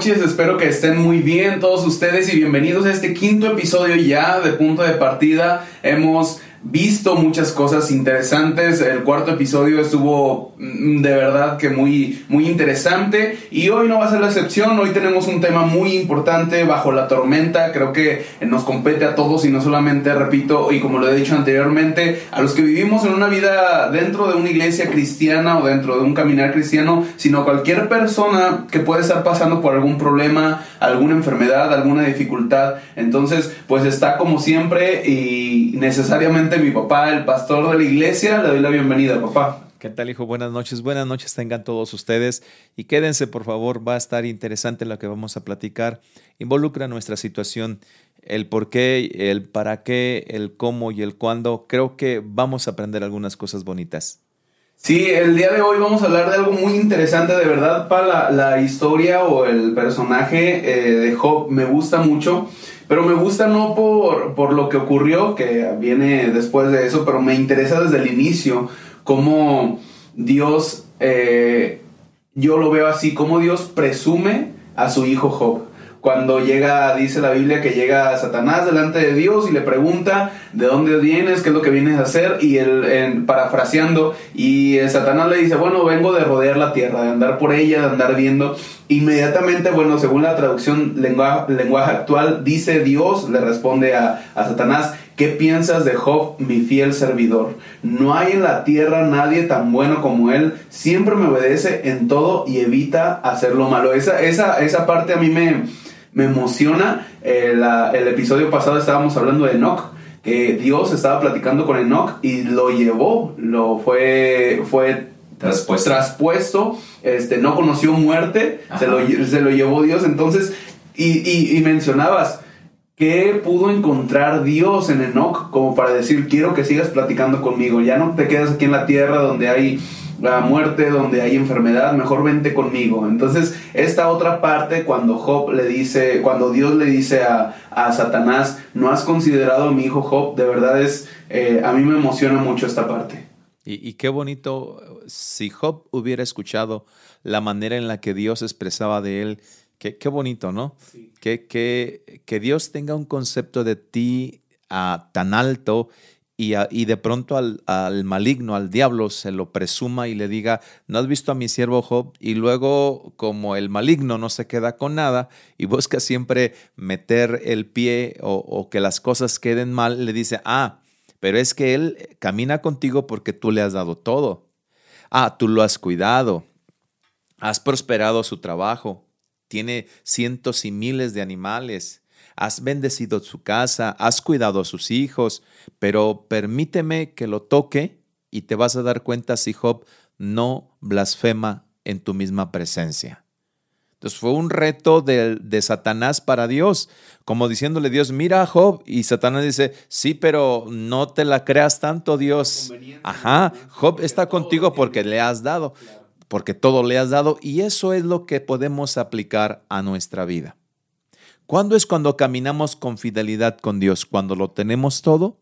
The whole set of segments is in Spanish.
noches, espero que estén muy bien todos ustedes y bienvenidos a este quinto episodio ya de Punto de Partida. Hemos visto muchas cosas interesantes. El cuarto episodio estuvo mm, de verdad que muy, muy interesante. Y hoy no va a ser la excepción. Hoy tenemos un tema muy importante bajo la tormenta. Creo que nos compete a todos y no solamente, repito, y como lo he dicho anteriormente, a los que vivimos en una vida dentro de una iglesia cristiana o dentro de un caminar cristiano, sino cualquier persona que puede estar pasando por algún problema, alguna enfermedad, alguna dificultad. Entonces, pues está como siempre y necesariamente mi papá, el pastor de la iglesia. Le doy la bienvenida, papá. ¿Qué tal, hijo? Buenas noches. Buenas noches tengan todos ustedes. Y quédense, por favor, va a estar interesante lo que vamos a platicar. Involucra nuestra situación, el por qué, el para qué, el cómo y el cuándo. Creo que vamos a aprender algunas cosas bonitas. Sí, el día de hoy vamos a hablar de algo muy interesante, de verdad, para la, historia o el personaje eh, de Job me gusta mucho, pero me gusta no por, por lo que ocurrió, que viene después de eso, pero me interesa desde el inicio cómo Dios, eh, yo lo veo así, cómo Dios presume a su hijo Job cuando llega, dice la Biblia que llega Satanás delante de Dios y le pregunta de dónde vienes, qué es lo que vienes a hacer, y él, parafraseando, y Satanás le dice, bueno, vengo de rodear la tierra, de andar por ella, de andar viendo. Inmediatamente, bueno, según la traducción lenguaje, lenguaje actual, dice Dios, le responde a, a Satanás, ¿Qué piensas de Job, mi fiel servidor? No hay en la tierra nadie tan bueno como él. Siempre me obedece en todo y evita hacer lo malo. Esa, esa, esa parte a mí me, me emociona. Eh, el episodio pasado estábamos hablando de Enoch, que Dios estaba platicando con Enoch y lo llevó, lo fue, fue traspuesto. traspuesto este, no conoció muerte, se lo, se lo, llevó Dios. Entonces, y, y, mencionabas, ¿qué pudo encontrar Dios en Enoch como para decir, quiero que sigas platicando conmigo? Ya no te quedas aquí en la tierra donde hay la muerte, donde hay enfermedad, mejor vente conmigo. Entonces, esta otra parte, cuando Job le dice, cuando Dios le dice a, Satanás, no has considerado a mi hijo Job, de verdad es, eh, a mí me emociona mucho esta parte. Y, qué bonito, si Job hubiera escuchado la manera en la que Dios expresaba de él, qué, qué bonito, ¿no? Que, que, que, Dios tenga un concepto de ti ah, tan alto y, de pronto al, maligno, al diablo, se lo presuma y le diga, no has visto a mi siervo Job, y luego como el maligno no se queda con nada y busca siempre meter el pie o, que las cosas queden mal, le dice, ah, pero es que él camina contigo porque tú le has dado todo. Ah, tú lo has cuidado, has prosperado su trabajo, tiene cientos y miles de animales has bendecido su casa, has cuidado a sus hijos, pero permíteme que lo toque y te vas a dar cuenta si Job no blasfema en tu misma presencia. Entonces fue un reto de, de, Satanás para Dios, como diciéndole Dios, mira a Job, y Satanás dice, sí, pero no te la creas tanto Dios. Ajá, Job está contigo porque le has dado, porque todo le has dado, y eso es lo que podemos aplicar a nuestra vida. ¿Cuándo es cuando caminamos con fidelidad con Dios? Cuando lo tenemos todo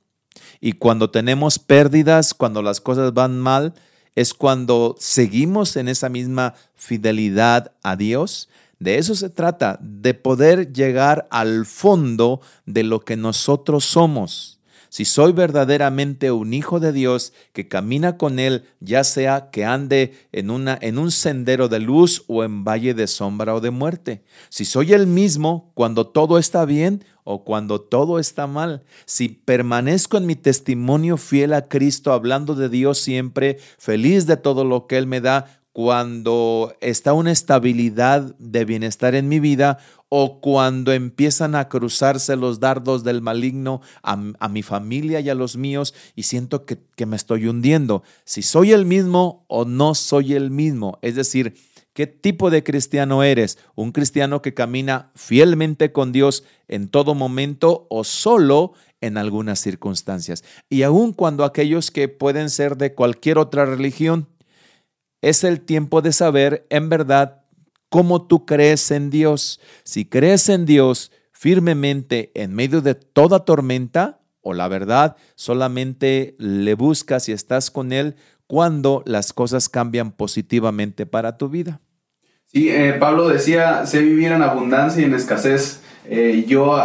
y cuando tenemos pérdidas, cuando las cosas van mal, es cuando seguimos en esa misma fidelidad a Dios. De eso se trata, de poder llegar al fondo de lo que nosotros somos si soy verdaderamente un hijo de Dios que camina con Él, ya sea que ande en, una, en un sendero de luz o en valle de sombra o de muerte. Si soy el mismo cuando todo está bien o cuando todo está mal. Si permanezco en mi testimonio fiel a Cristo, hablando de Dios siempre, feliz de todo lo que Él me da, cuando está una estabilidad de bienestar en mi vida o cuando empiezan a cruzarse los dardos del maligno a, mi familia y a los míos y siento que, me estoy hundiendo. Si soy el mismo o no soy el mismo. Es decir, ¿Qué tipo de cristiano eres? ¿Un cristiano que camina fielmente con Dios en todo momento o solo en algunas circunstancias? Y aun cuando aquellos que pueden ser de cualquier otra religión, es el tiempo de saber en verdad cómo tú crees en Dios. Si crees en Dios firmemente en medio de toda tormenta, o la verdad, solamente le buscas y estás con Él cuando las cosas cambian positivamente para tu vida. Sí, eh, Pablo decía, sé vivir en abundancia y en escasez. Eh, yo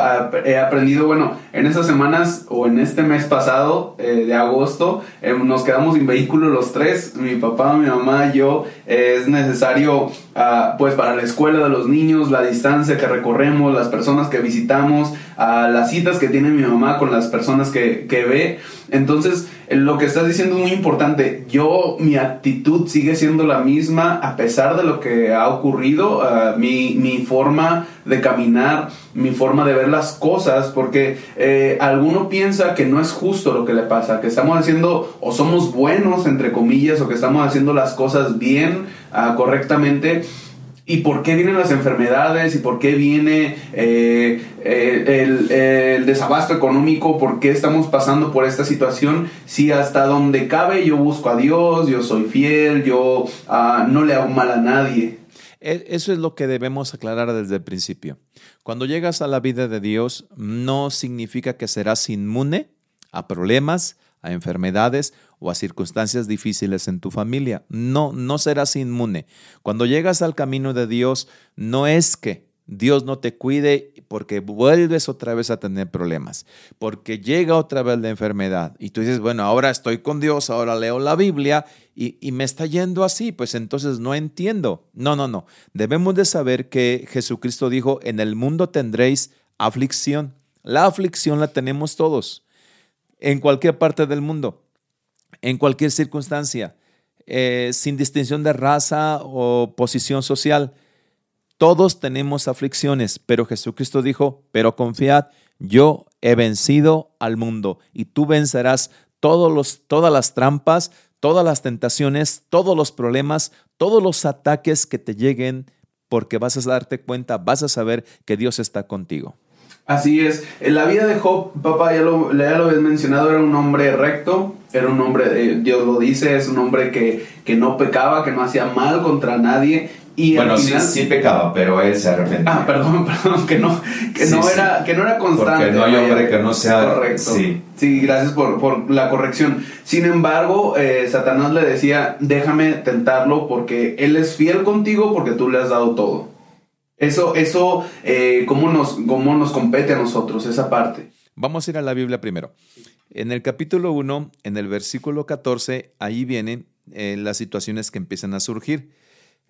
he aprendido, bueno, en estas semanas o en este mes pasado eh, de agosto nos quedamos sin vehículo los tres, mi papá, mi mamá yo. es necesario, ah, pues para la escuela de los niños, la distancia que recorremos, las personas que visitamos, a las citas que tiene mi mamá con las personas que, que ve. Entonces, lo que estás diciendo es muy importante. Yo, mi actitud sigue siendo la misma a pesar de lo que ha ocurrido. Ah, mi, mi, forma de caminar, mi forma de ver las cosas, porque eh, alguno piensa que no es justo lo que le pasa, que estamos haciendo o somos buenos, entre comillas, o que estamos haciendo las cosas bien, uh, correctamente. Y por qué vienen las enfermedades y por qué viene eh, eh, el, desabasto económico, por qué estamos pasando por esta situación, si hasta donde cabe yo busco a Dios, yo soy fiel, yo ah, no le hago mal a nadie. E, eso es lo que debemos aclarar desde el principio. Cuando llegas a la vida de Dios, no significa que serás inmune a problemas, a enfermedades o a circunstancias difíciles en tu familia. No, no serás inmune. Cuando llegas al camino de Dios, no es que Dios no te cuide porque vuelves otra vez a tener problemas, porque llega otra vez la enfermedad y tú dices, bueno, ahora estoy con Dios, ahora leo la Biblia y, y, me está yendo así, pues entonces no entiendo. No, no, no. Debemos de saber que Jesucristo dijo, en el mundo tendréis aflicción. La aflicción la tenemos todos, en cualquier parte del mundo en cualquier circunstancia, eh, sin distinción de raza o posición social. Todos tenemos aflicciones, pero Jesucristo dijo, pero confiad, yo he vencido al mundo y tú vencerás todos los, todas las trampas, todas las tentaciones, todos los problemas, todos los ataques que te lleguen, porque vas a darte cuenta, vas a saber que Dios está contigo. Así es. En la vida de Job, papá, ya lo, ya habías mencionado, era un hombre recto, era un hombre, Dios lo dice, es un hombre que, que no pecaba, que no hacía mal contra nadie. Y bueno, sí, sí, pecaba, pero él se arrepentía. Ah, perdón, perdón, que no, que no, Era, que no era constante. Porque no hay hombre que no sea... Correcto. Sí, sí gracias por, por la corrección. Sin embargo, eh, Satanás le decía, déjame tentarlo porque él es fiel contigo porque tú le has dado todo. Eso, eso eh, ¿cómo, nos, ¿cómo nos compete a nosotros esa parte? Vamos a ir a la Biblia primero. En el capítulo 1, en el versículo 14, ahí vienen eh, las situaciones que empiezan a surgir.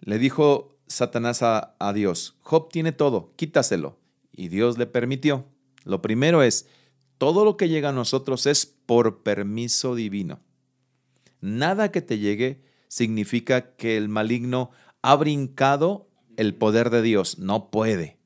Le dijo Satanás a, Dios, Job tiene todo, quítaselo. Y Dios le permitió. Lo primero es, todo lo que llega a nosotros es por permiso divino. Nada que te llegue significa que el maligno ha brincado el poder de Dios. No puede,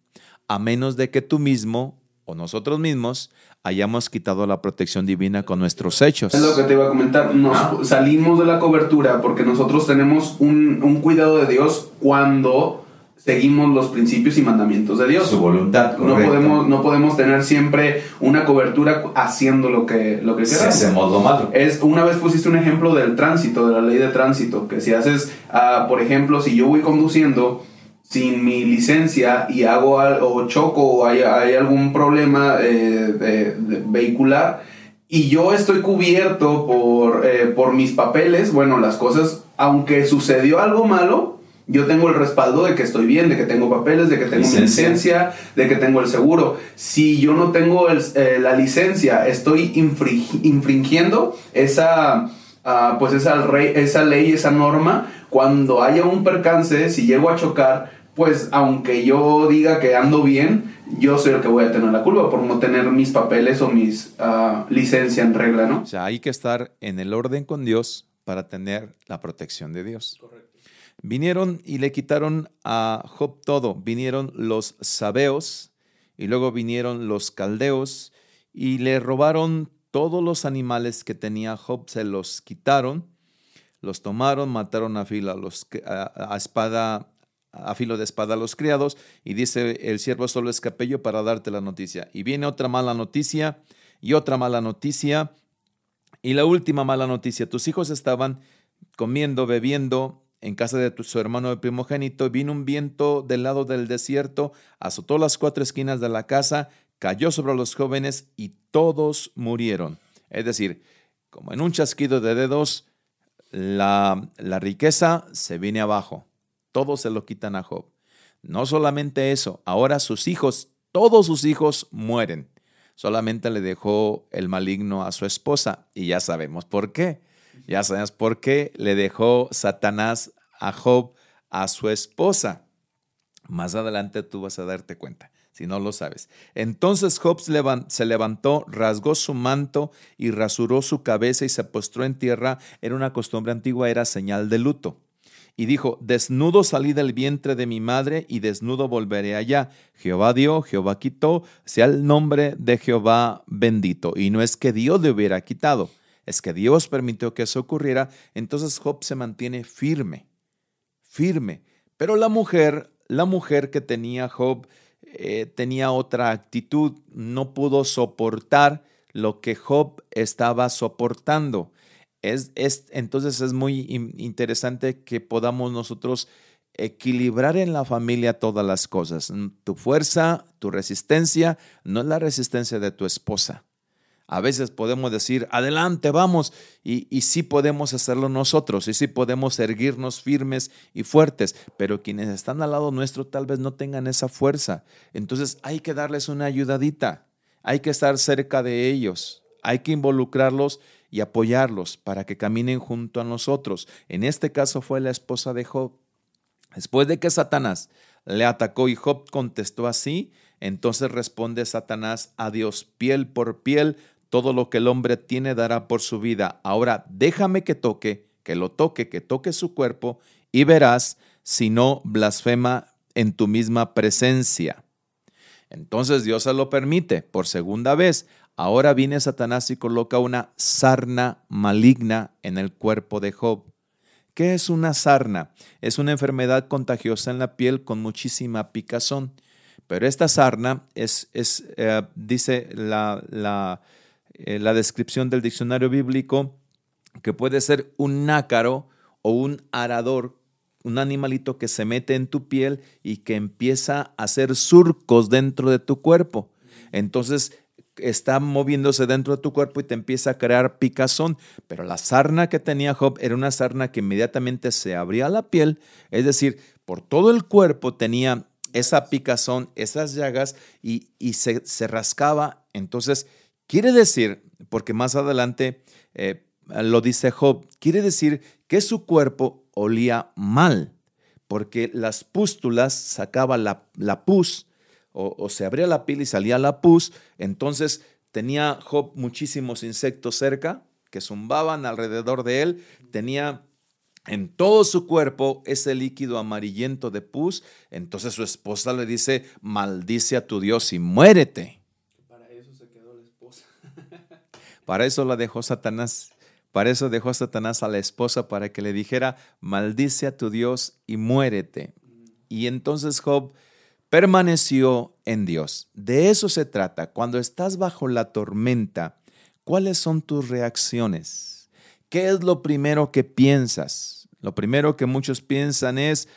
a menos de que tú mismo o nosotros mismos hayamos quitado la protección divina con nuestros hechos. Es lo que te iba a comentar. Nos salimos de la cobertura porque nosotros tenemos un, un cuidado de Dios cuando seguimos los principios y mandamientos de Dios. Su voluntad, No podemos, no podemos tener siempre una cobertura haciendo lo que, lo que queramos. Hacemos lo malo. Es, una vez pusiste un ejemplo del tránsito, de la ley de tránsito, que si haces, uh, por ejemplo, si yo voy conduciendo sin mi licencia y hago o choco o hay, algún problema eh, vehicular y yo estoy cubierto por, eh, por mis papeles, bueno, las cosas, aunque sucedió algo malo, yo tengo el respaldo de que estoy bien, de que tengo papeles, de que tengo licencia, licencia de que tengo el seguro. Si yo no tengo eh, la licencia, estoy infringiendo esa, ah, pues esa, esa ley, esa norma. Cuando haya un percance, si llego a chocar, pues aunque yo diga que ando bien, yo soy el que voy a tener la culpa por no tener mis papeles o mis uh, licencia en regla, ¿no? O sea, hay que estar en el orden con Dios para tener la protección de Dios. Correcto. Vinieron y le quitaron a Job todo. Vinieron los sabeos y luego vinieron los caldeos y le robaron todos los animales que tenía Job, se los quitaron, los tomaron, mataron a fila, los, a espada a filo de espada a los criados y dice el siervo solo es capello para darte la noticia. Y viene otra mala noticia y otra mala noticia y la última mala noticia. Tus hijos estaban comiendo, bebiendo en casa de tu, su hermano de primogénito. Vino un viento del lado del desierto, azotó las cuatro esquinas de la casa, cayó sobre los jóvenes y todos murieron. Es decir, como en un chasquido de dedos, la, la riqueza se viene abajo todo se lo quitan a Job. No solamente eso, ahora sus hijos, todos sus hijos mueren. Solamente le dejó el maligno a su esposa y ya sabemos por qué. Ya sabemos por qué le dejó Satanás a Job a su esposa. Más adelante tú vas a darte cuenta, si no lo sabes. Entonces Job se levantó, rasgó su manto y rasuró su cabeza y se postró en tierra. Era una costumbre antigua, era señal de luto. Y dijo, desnudo salí del vientre de mi madre y desnudo volveré allá. Jehová dio, Jehová quitó, sea el nombre de Jehová bendito. Y no es que Dios le hubiera quitado, es que Dios permitió que eso ocurriera. Entonces Job se mantiene firme, firme. Pero la mujer la mujer que tenía Job eh, tenía otra actitud, no pudo soportar lo que Job estaba soportando. Es, es, entonces es muy interesante que podamos nosotros equilibrar en la familia todas las cosas. Tu fuerza, tu resistencia, no es la resistencia de tu esposa. A veces podemos decir, adelante, vamos, y, y sí podemos hacerlo nosotros, y sí podemos erguirnos firmes y fuertes, pero quienes están al lado nuestro tal vez no tengan esa fuerza. Entonces hay que darles una ayudadita, hay que estar cerca de ellos, hay que involucrarlos y apoyarlos para que caminen junto a nosotros. En este caso fue la esposa de Job. Después de que Satanás le atacó y Job contestó así, entonces responde Satanás a Dios, piel por piel, todo lo que el hombre tiene dará por su vida. Ahora déjame que toque, que lo toque, que toque su cuerpo, y verás si no blasfema en tu misma presencia. Entonces Dios se lo permite por segunda vez. Ahora viene Satanás y coloca una sarna maligna en el cuerpo de Job. ¿Qué es una sarna? Es una enfermedad contagiosa en la piel con muchísima picazón. Pero esta sarna es, eh, dice la, la, eh, la descripción del diccionario bíblico que puede ser un nácaro o un arador, un animalito que se mete en tu piel y que empieza a hacer surcos dentro de tu cuerpo. Entonces está moviéndose dentro de tu cuerpo y te empieza a crear picazón. Pero la sarna que tenía Job era una sarna que inmediatamente se abría la piel, es decir, por todo el cuerpo tenía esa picazón, esas llagas y, se, se rascaba. Entonces Quiere decir, porque más adelante eh, lo dice Job, quiere decir que su cuerpo olía mal, porque las pústulas sacaba la, pus, o, se abría la piel y salía la pus, entonces tenía Job muchísimos insectos cerca que zumbaban alrededor de él, tenía en todo su cuerpo ese líquido amarillento de pus, entonces su esposa le dice, maldice a tu Dios y muérete. Para eso la dejó Satanás. Para eso dejó Satanás a la esposa para que le dijera, maldice a tu Dios y muérete. Y entonces Job permaneció en Dios. De eso se trata. Cuando estás bajo la tormenta, ¿cuáles son tus reacciones? ¿Qué es lo primero que piensas? Lo primero que muchos piensan es,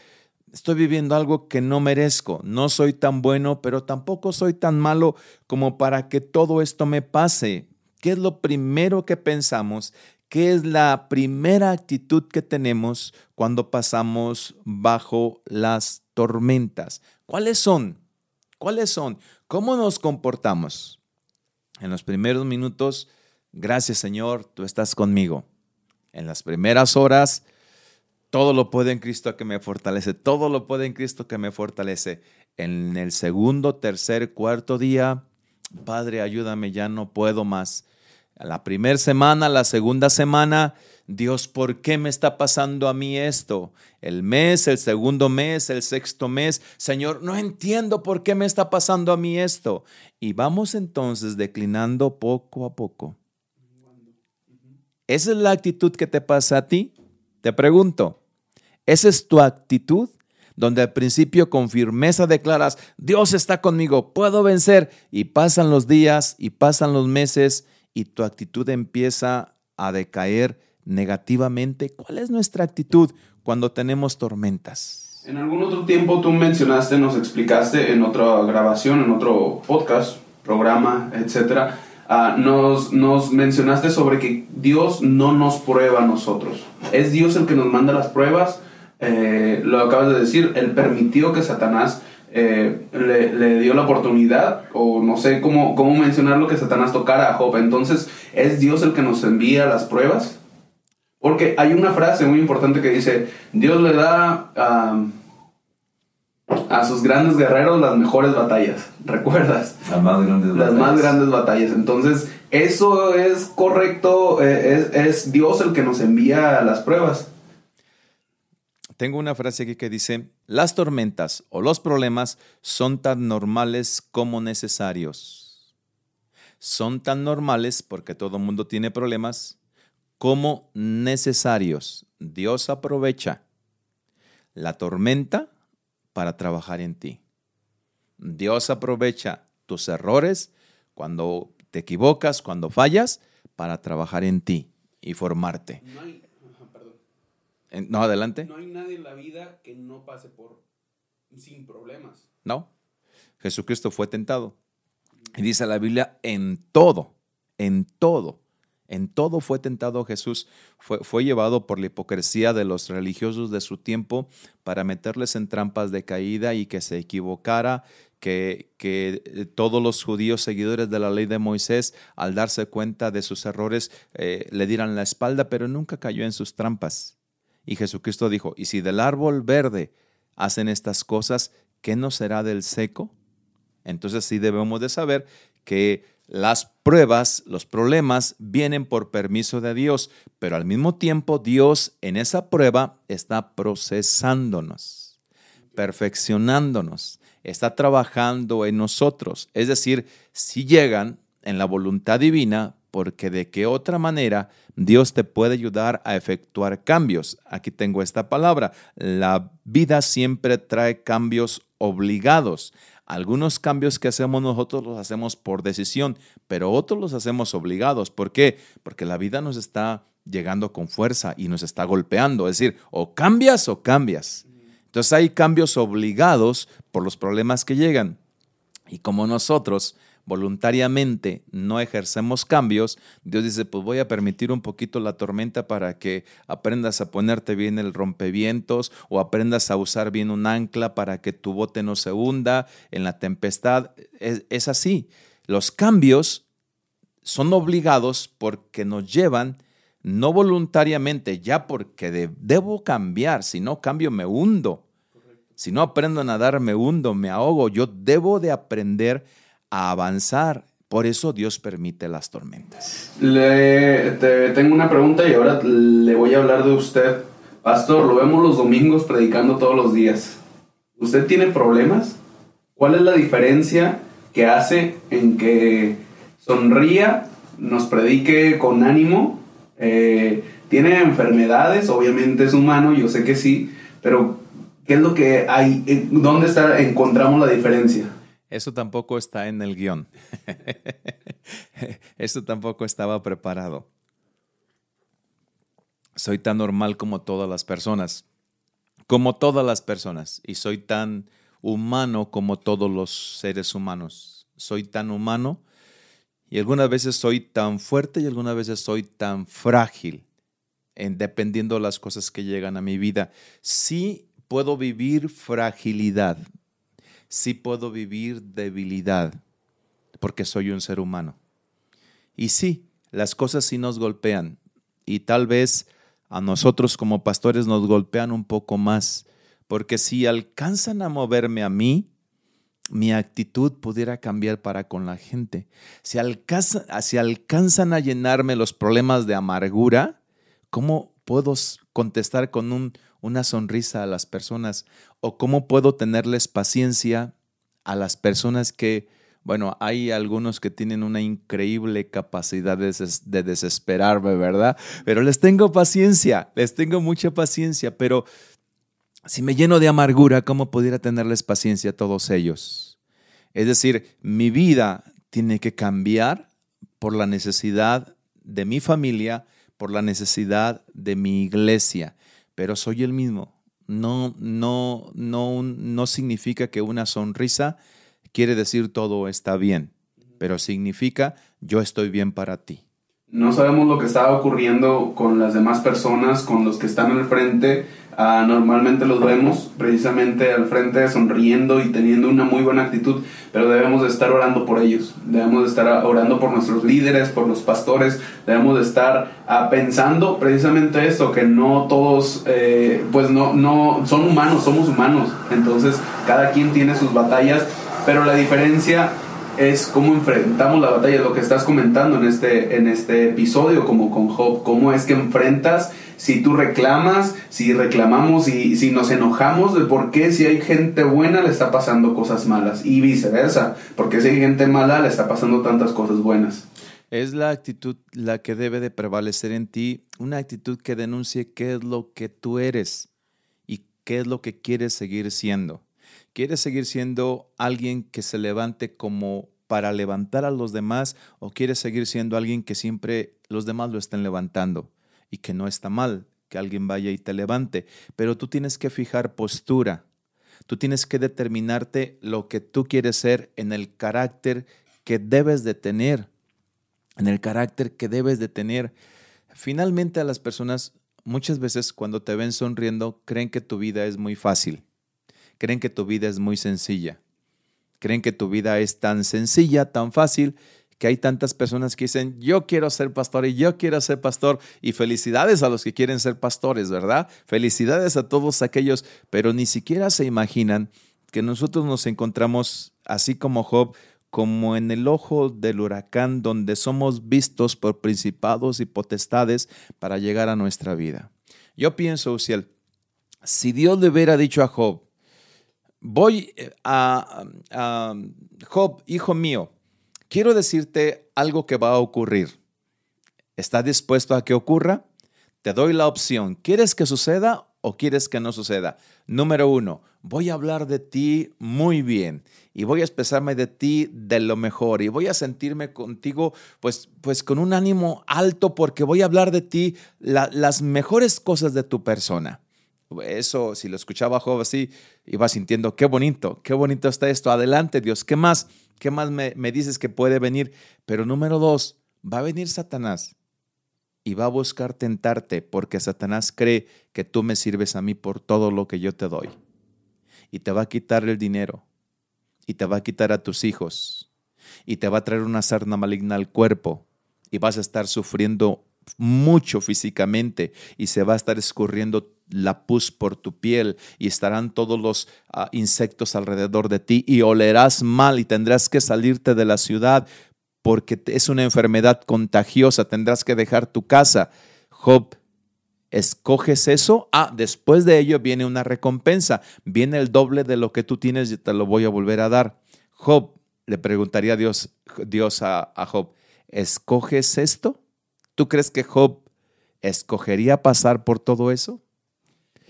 estoy viviendo algo que no merezco, no soy tan bueno, pero tampoco soy tan malo como para que todo esto me pase. ¿Qué es lo primero que pensamos? ¿Qué es la primera actitud que tenemos cuando pasamos bajo las tormentas? ¿Cuáles son? ¿Cuáles son? ¿Cómo nos comportamos? En los primeros minutos, gracias Señor, tú estás conmigo. En las primeras horas, todo lo puede en Cristo que me fortalece, todo lo puede en Cristo que me fortalece. En el segundo, tercer, cuarto día, Padre, ayúdame, ya no puedo más. La primera semana, la segunda semana, Dios, ¿por qué me está pasando a mí esto? El mes, el segundo mes, el sexto mes, Señor, no entiendo por qué me está pasando a mí esto. Y vamos entonces declinando poco a poco. ¿Esa es la actitud que te pasa a ti? Te pregunto, ¿esa es tu actitud? donde al principio con firmeza declaras, Dios está conmigo, puedo vencer, y pasan los días y pasan los meses y tu actitud empieza a decaer negativamente. ¿Cuál es nuestra actitud cuando tenemos tormentas? En algún otro tiempo tú mencionaste, nos explicaste en otra grabación, en otro podcast, programa, etcétera, ah, nos, nos mencionaste sobre que Dios no nos prueba a nosotros. Es Dios el que nos manda las pruebas eh, lo acabas de decir, él permitió que Satanás eh, le, dio la oportunidad, o no sé cómo, cómo mencionarlo, que Satanás tocara a Job. Entonces, ¿es Dios el que nos envía las pruebas? Porque hay una frase muy importante que dice, Dios le da a, a sus grandes guerreros las mejores batallas, ¿recuerdas? Las más grandes Las batallas. más grandes batallas. Entonces, eso es correcto, eh, es, es Dios el que nos envía las pruebas. Tengo una frase aquí que dice, las tormentas o los problemas son tan normales como necesarios. Son tan normales porque todo el mundo tiene problemas como necesarios. Dios aprovecha la tormenta para trabajar en ti. Dios aprovecha tus errores cuando te equivocas, cuando fallas, para trabajar en ti y formarte. No hay, perdón. En- No, adelante. No hay nadie en la vida que no pase por sin problemas. No. Jesucristo fue tentado. Y dice la Biblia, en todo, en todo, en todo fue tentado Jesús. Fue, fue llevado por la hipocresía de los religiosos de su tiempo para meterles en trampas de caída y que se equivocara, que, que eh, todos los judíos seguidores de la ley de Moisés, al darse cuenta de sus errores, eh, le dieran la espalda, pero nunca cayó en sus trampas. Y Jesucristo dijo, y si del árbol verde hacen estas cosas, ¿qué no será del seco? Entonces sí debemos de saber que las pruebas, los problemas vienen por permiso de Dios, pero al mismo tiempo Dios en esa prueba está procesándonos, perfeccionándonos, está trabajando en nosotros. Es decir, si llegan en la voluntad divina, porque de qué otra manera Dios te puede ayudar a efectuar cambios. Aquí tengo esta palabra. La vida siempre trae cambios obligados. Algunos cambios que hacemos nosotros los hacemos por decisión, pero otros los hacemos obligados. ¿Por qué? Porque la vida nos está llegando con fuerza y nos está golpeando. Es decir, o cambias o cambias. Entonces hay cambios obligados por los problemas que llegan. Y como nosotros voluntariamente no ejercemos cambios, Dios dice, pues voy a permitir un poquito la tormenta para que aprendas a ponerte bien el rompevientos o aprendas a usar bien un ancla para que tu bote no se hunda en la tempestad. Es, así. Los cambios son obligados porque nos llevan no voluntariamente, ya porque de- debo cambiar, si no cambio me hundo. Si no aprendo a nadar me hundo, me ahogo. Yo debo de aprender a avanzar. Por eso Dios permite las tormentas. Le, te- tengo una pregunta y ahora le voy a hablar de usted. Pastor, lo vemos los domingos predicando todos los días. ¿Usted tiene problemas? ¿Cuál es la diferencia que hace en que sonría, nos predique con ánimo? Eh, ¿Tiene enfermedades? Obviamente es humano, yo sé que sí, pero ¿qué es lo que hay? ¿Dónde está, encontramos la diferencia? Eso tampoco está en el guion. Eso tampoco estaba preparado. Soy tan normal como todas las personas, como todas las personas, y soy tan humano como todos los seres humanos. Soy tan humano y algunas veces soy tan fuerte y algunas veces soy tan frágil, en, dependiendo de las cosas que llegan a mi vida. Sí puedo vivir fragilidad, sí puedo vivir debilidad, porque soy un ser humano. Y sí, las cosas sí nos golpean, y tal vez a nosotros como pastores nos golpean un poco más, porque si alcanzan a moverme a mí, mi actitud pudiera cambiar para con la gente. Si, alcanza- si alcanzan a llenarme los problemas de amargura, ¿cómo puedo contestar con un- una sonrisa a las personas? ¿O cómo puedo tenerles paciencia a las personas que, bueno, hay algunos que tienen una increíble capacidad de, de desesperarme, ¿verdad? Pero les tengo paciencia, les tengo mucha paciencia, pero si me lleno de amargura, ¿cómo pudiera tenerles paciencia a todos ellos? Es decir, mi vida tiene que cambiar por la necesidad de mi familia, por la necesidad de mi iglesia, pero soy el mismo. No, no, no, no significa que una sonrisa quiere decir todo está bien, pero significa yo estoy bien para ti. No sabemos lo que está ocurriendo con las demás personas, con los que están al frente. Ah, normalmente los vemos precisamente al frente sonriendo y teniendo una muy buena actitud, pero debemos de estar orando por ellos, debemos de estar orando por nuestros líderes, por los pastores, debemos de estar ah, pensando precisamente esto, que no todos, eh, pues no, no, son humanos, somos humanos, entonces cada quien tiene sus batallas, pero la diferencia es cómo enfrentamos la batalla, lo que estás comentando en este, en este episodio, como con Job, cómo es que enfrentas, si tú reclamas, si reclamamos y si nos enojamos de por qué si hay gente buena le está pasando cosas malas y viceversa, porque si hay gente mala le está pasando tantas cosas buenas. Es la actitud la que debe de prevalecer en ti, una actitud que denuncie qué es lo que tú eres y qué es lo que quieres seguir siendo. ¿Quieres seguir siendo alguien que se levante como para levantar a los demás o quieres seguir siendo alguien que siempre los demás lo estén levantando y que no está mal que alguien vaya y te levante? Pero tú tienes que fijar postura. Tú tienes que determinarte lo que tú quieres ser en el carácter que debes de tener, en el carácter que debes de tener. Finalmente a las personas muchas veces cuando te ven sonriendo creen que tu vida es muy fácil creen que tu vida es muy sencilla. Creen que tu vida es tan sencilla, tan fácil, que hay tantas personas que dicen, yo quiero ser pastor y yo quiero ser pastor. Y felicidades a los que quieren ser pastores, ¿verdad? Felicidades a todos aquellos, pero ni siquiera se imaginan que nosotros nos encontramos, así como Job, como en el ojo del huracán donde somos vistos por principados y potestades para llegar a nuestra vida. Yo pienso, Uciel, si Dios le hubiera dicho a Job, voy eh, a, Job, hijo mío, quiero decirte algo que va a ocurrir. ¿Estás dispuesto a que ocurra? Te doy la opción. ¿Quieres que suceda o quieres que no suceda? Número uno, voy a hablar de ti muy bien y voy a expresarme de ti de lo mejor y voy a sentirme contigo pues, pues con un ánimo alto porque voy a hablar de ti las mejores cosas de tu persona. Eso, si lo escuchaba Job así, iba sintiendo, qué bonito, qué bonito está esto, adelante Dios, ¿qué más? ¿Qué más me, me dices que puede venir? Pero número dos, va a venir Satanás y va a buscar tentarte porque Satanás cree que tú me sirves a mí por todo lo que yo te doy. Y te va a quitar el dinero y te va a quitar a tus hijos y te va a traer una sarna maligna al cuerpo y vas a estar sufriendo mucho físicamente y se va a estar escurriendo la pus por tu piel y estarán todos los ah, insectos alrededor de ti y olerás mal y tendrás que salirte de la ciudad porque es una enfermedad contagiosa, tendrás que dejar tu casa. Job, ¿escoges eso? Ah, después de ello viene una recompensa, viene el doble de lo que tú tienes y te lo voy a volver a dar. Job, le preguntaría Dios, Dios a, a Job, ¿escoges esto? ¿Tú crees que Job escogería pasar por todo eso?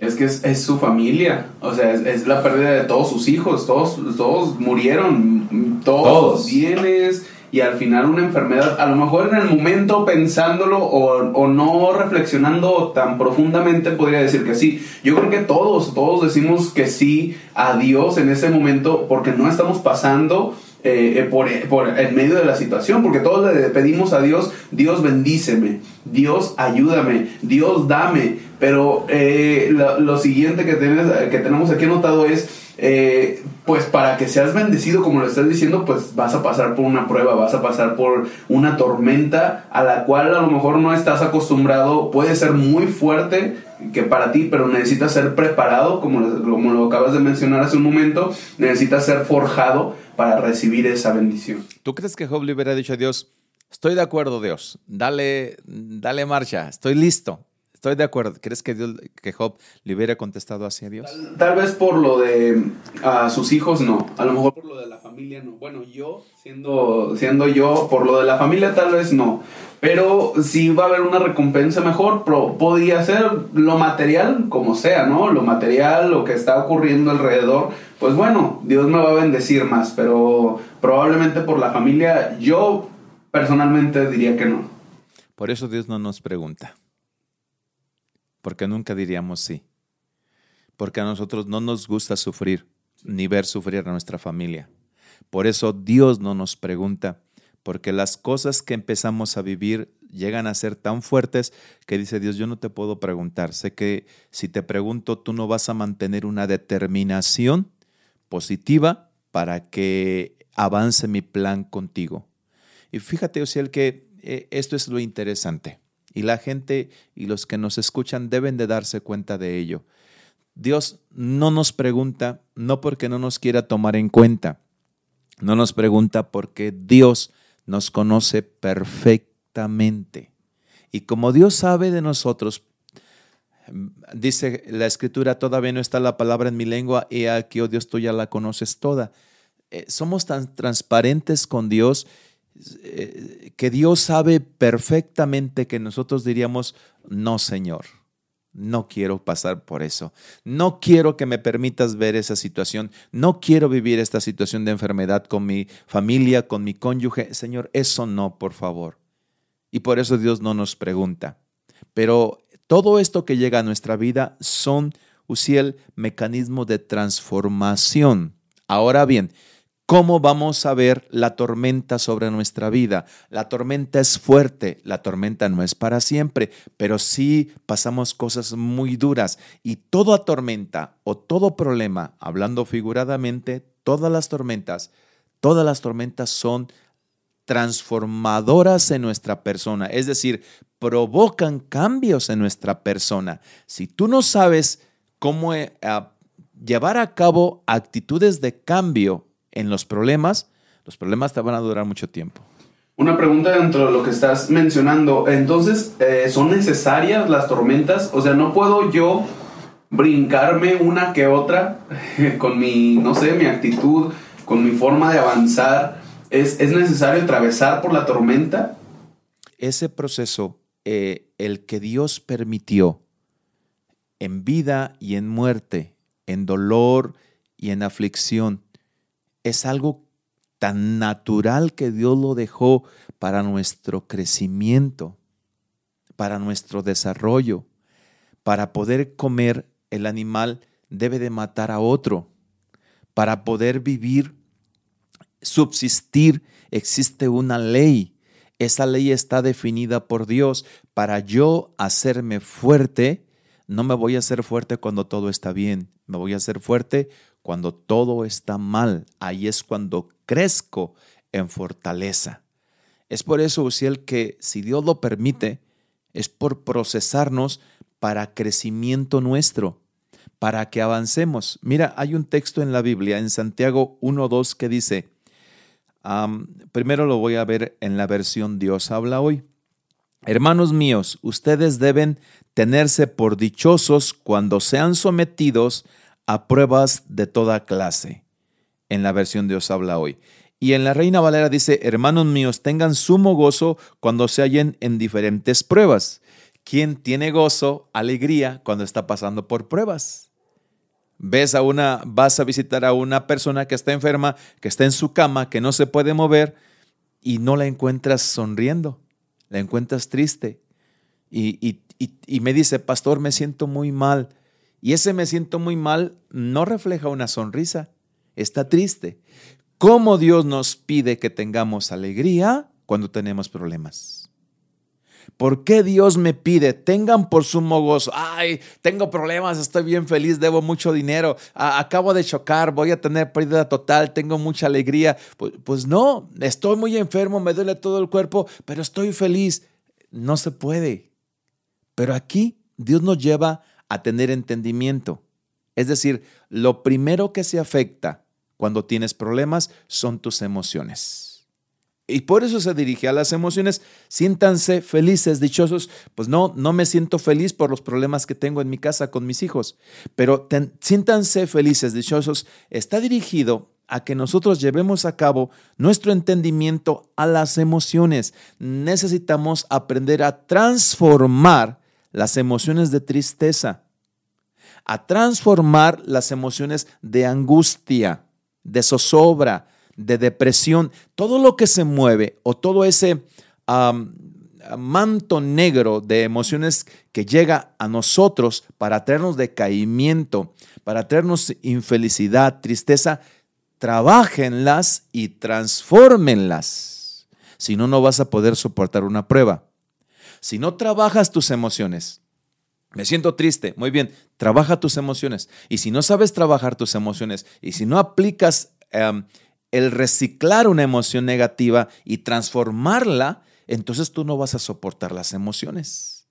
Es que es, su familia, o sea, es, la pérdida de todos sus hijos, todos, todos murieron, todos, sus bienes y al final una enfermedad, a lo mejor en el momento pensándolo o, o, no reflexionando tan profundamente podría decir que sí. Yo creo que todos, todos decimos que sí a Dios en ese momento porque no estamos pasando eh, eh, por, en medio de la situación, porque todos le pedimos a Dios, Dios bendíceme, Dios ayúdame, Dios dame, pero eh, lo, siguiente que, que tenemos aquí anotado es, pues para que seas bendecido, como lo estás diciendo, pues vas a pasar por una prueba, vas a pasar por una tormenta a la cual a lo mejor no estás acostumbrado, puede ser muy fuerte que para ti, pero necesitas ser preparado, como, como lo acabas de mencionar hace un momento, necesitas ser forjado para recibir esa bendición. ¿Tú crees que Job le hubiera dicho a Dios, estoy de acuerdo Dios, dale, dale marcha, estoy listo, estoy de acuerdo? ¿Crees que, Dios, que Job le hubiera contestado así a Dios? Tal, vez por lo de a sus hijos no, a lo mejor por lo de la familia no. Bueno, yo, siendo, siendo yo, por lo de la familia tal vez no. Pero si va a haber una recompensa mejor, podría ser lo material, como sea, ¿no? Lo material, lo que está ocurriendo alrededor, pues bueno, Dios me va a bendecir más, pero probablemente por la familia, yo personalmente diría que no. Por eso Dios no nos pregunta, porque nunca diríamos sí, porque a nosotros no nos gusta sufrir, ni ver sufrir a nuestra familia. Por eso Dios no nos pregunta, porque las cosas que empezamos a vivir llegan a ser tan fuertes que dice Dios, yo no te puedo preguntar. Sé que si te pregunto, tú no vas a mantener una determinación positiva para que avance mi plan contigo. Y fíjate, el que eh, esto es lo interesante. Y la gente y los que nos escuchan deben de darse cuenta de ello. Dios no nos pregunta, no porque no nos quiera tomar en cuenta, no nos pregunta porque Dios nos conoce perfectamente. Y como Dios sabe de nosotros, dice la escritura, todavía no está la palabra en mi lengua, y aquí, oh Dios, tú ya la conoces toda. Eh, somos tan transparentes con Dios eh, que Dios sabe perfectamente que nosotros diríamos, no, Señor, no quiero pasar por eso. No quiero que me permitas ver esa situación. No quiero vivir esta situación de enfermedad con mi familia, con mi cónyuge. Señor, eso no, por favor. Y por eso Dios no nos pregunta. Pero todo esto que llega a nuestra vida son, Uciel, mecanismos de transformación. Ahora bien, ¿Cómo vamos a ver la tormenta sobre nuestra vida? La tormenta es fuerte, la tormenta no es para siempre, pero sí pasamos cosas muy duras y toda tormenta o todo problema, hablando figuradamente, todas las tormentas, todas las tormentas son transformadoras en nuestra persona, es decir, provocan cambios en nuestra persona. Si tú no sabes cómo eh, llevar a cabo actitudes de cambio en los problemas, los problemas te van a durar mucho tiempo. Una pregunta dentro de lo que estás mencionando. Entonces, eh, ¿son necesarias las tormentas? O sea, ¿no puedo yo brincarme una que otra con mi, no sé, mi actitud, con mi forma de avanzar? ¿Es, necesario atravesar por la tormenta? Ese proceso, eh, el que Dios permitió en vida y en muerte, en dolor y en aflicción, es algo tan natural que Dios lo dejó para nuestro crecimiento, para nuestro desarrollo. Para poder comer, el animal debe de matar a otro. Para poder vivir, subsistir, existe una ley. Esa ley está definida por Dios. Para yo hacerme fuerte, no me voy a hacer fuerte cuando todo está bien. Me voy a hacer fuerte cuando todo está mal, ahí es cuando crezco en fortaleza. Es por eso, Uciel, que si Dios lo permite, es por procesarnos para crecimiento nuestro, para que avancemos. Mira, hay un texto en la Biblia, en Santiago 1.2, que dice, primero lo voy a ver en la versión Dios habla hoy. Hermanos míos, ustedes deben tenerse por dichosos cuando sean sometidos a pruebas de toda clase. En la versión Dios habla hoy. Y en la Reina Valera dice, hermanos míos, tengan sumo gozo cuando se hallen en diferentes pruebas. ¿Quién tiene gozo, alegría cuando está pasando por pruebas? Ves a una, vas a visitar a una persona que está enferma, que está en su cama, que no se puede mover y no la encuentras sonriendo, la encuentras triste. Y, y, y me dice, pastor, me siento muy mal y ese me siento muy mal no refleja una sonrisa, está triste. ¿Cómo Dios nos pide que tengamos alegría cuando tenemos problemas? ¿Por qué Dios me pide, tengan por sumo gozo? Ay, tengo problemas, estoy bien feliz, debo mucho dinero, acabo de chocar, voy a tener pérdida total, tengo mucha alegría. Pues, pues no, estoy muy enfermo, me duele todo el cuerpo, pero estoy feliz. No se puede. Pero aquí Dios nos lleva a tener entendimiento. Es decir, lo primero que se afecta cuando tienes problemas son tus emociones. Y por eso se dirige a las emociones. Siéntanse felices, dichosos. Pues no, no me siento feliz por los problemas que tengo en mi casa con mis hijos. Pero siéntanse felices, dichosos. Está dirigido a que nosotros llevemos a cabo nuestro entendimiento a las emociones. Necesitamos aprender a transformar las emociones de tristeza, a transformar las emociones de angustia, de zozobra, de depresión, todo lo que se mueve o todo ese manto negro de emociones que llega a nosotros para traernos decaimiento, para traernos infelicidad, tristeza, trabajenlas y transfórmenlas. Si no, no vas a poder soportar una prueba. Si no trabajas tus emociones, me siento triste, muy bien, trabaja tus emociones. Y si no sabes trabajar tus emociones y si no aplicas el reciclar una emoción negativa y transformarla, entonces tú no vas a soportar las emociones.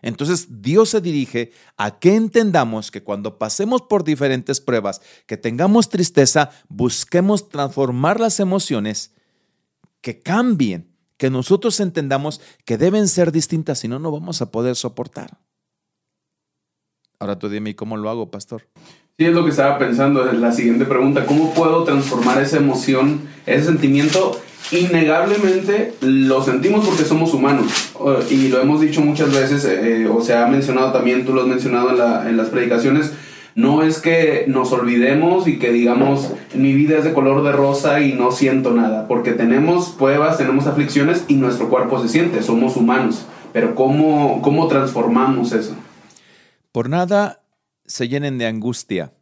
Entonces Dios se dirige a que entendamos que cuando pasemos por diferentes pruebas, que tengamos tristeza, busquemos transformar las emociones, que cambien, que nosotros entendamos que deben ser distintas, si no, no vamos a poder soportar. Ahora tú dime, ¿cómo lo hago, pastor? Sí, es lo que estaba pensando, es la siguiente pregunta, ¿cómo puedo transformar esa emoción, ese sentimiento? Innegablemente lo sentimos porque somos humanos y lo hemos dicho muchas veces, eh, o se ha mencionado también, tú lo has mencionado en, en las predicaciones, no es que nos olvidemos y que digamos, mi vida es de color de rosa y no siento nada, porque tenemos pruebas, tenemos aflicciones y nuestro cuerpo se siente, somos humanos, pero ¿cómo, cómo transformamos eso? Por nada se llenen de angustia,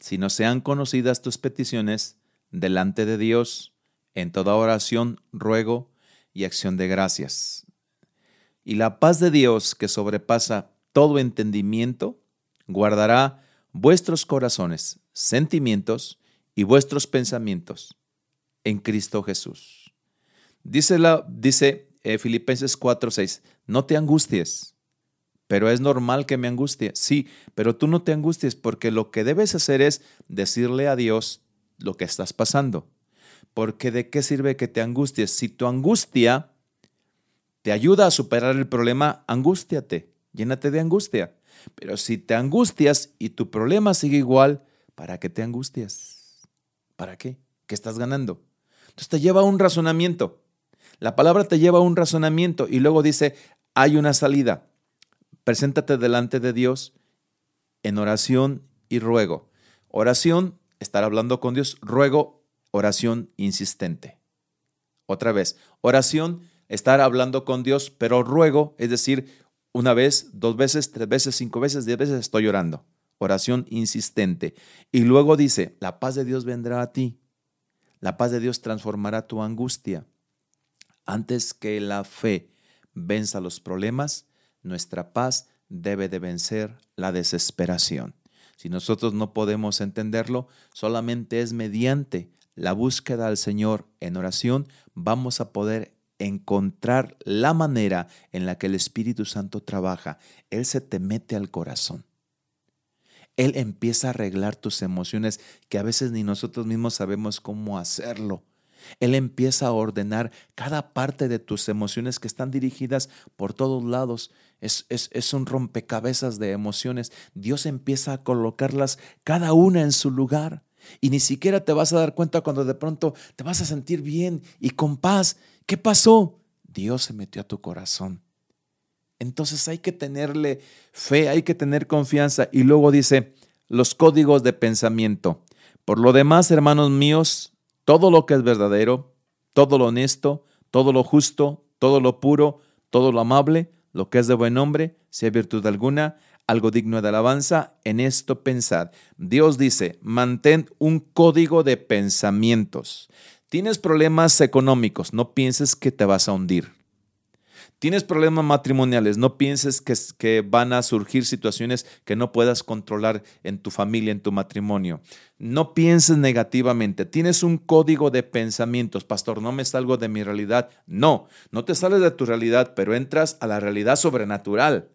si no sean conocidas tus peticiones delante de Dios en toda oración, ruego y acción de gracias. Y la paz de Dios que sobrepasa todo entendimiento, guardará vuestros corazones, sentimientos y vuestros pensamientos en Cristo Jesús. Dice, dice eh, Filipenses 4:6, no te angusties pero es normal que me angustie. Sí, pero tú no te angusties porque lo que debes hacer es decirle a Dios lo que estás pasando. Porque de qué sirve que te angusties? Si tu angustia te ayuda a superar el problema, angústiate, llénate de angustia. Pero si te angustias y tu problema sigue igual, ¿para qué te angustias? ¿Para qué? ¿Qué estás ganando? Entonces te lleva a un razonamiento. La palabra te lleva a un razonamiento y luego dice, hay una salida. Preséntate delante de Dios en oración y ruego. Oración, estar hablando con Dios. Ruego, oración insistente. Otra vez, oración, estar hablando con Dios, pero ruego, es decir, una vez, dos veces, tres veces, cinco veces, diez veces estoy orando. Oración insistente. Y luego dice, la paz de Dios vendrá a ti. La paz de Dios transformará tu angustia. Antes que la fe venza los problemas, nuestra paz debe de vencer la desesperación. Si nosotros no podemos entenderlo, solamente es mediante la búsqueda al Señor en oración vamos a poder encontrar la manera en la que el Espíritu Santo trabaja. Él se te mete al corazón. Él empieza a arreglar tus emociones que a veces ni nosotros mismos sabemos cómo hacerlo. Él empieza a ordenar cada parte de tus emociones que están dirigidas por todos lados. Es, es, un rompecabezas de emociones. Dios empieza a colocarlas cada una en su lugar. Y ni siquiera te vas a dar cuenta cuando de pronto te vas a sentir bien y con paz. ¿Qué pasó? Dios se metió a tu corazón. Entonces hay que tenerle fe, hay que tener confianza. Y luego dice, los códigos de pensamiento. Por lo demás, hermanos míos, todo lo que es verdadero, todo lo honesto, todo lo justo, todo lo puro, todo lo amable, lo que es de buen nombre, si hay virtud alguna, algo digno de alabanza, en esto pensad. Dios dice, mantén un código de pensamientos. Tienes problemas económicos, no pienses que te vas a hundir. Tienes problemas matrimoniales, no pienses que, van a surgir situaciones que no puedas controlar en tu familia, en tu matrimonio. No pienses negativamente. Tienes un código de pensamientos. Pastor, no me salgo de mi realidad. No, no te sales de tu realidad, pero entras a la realidad sobrenatural.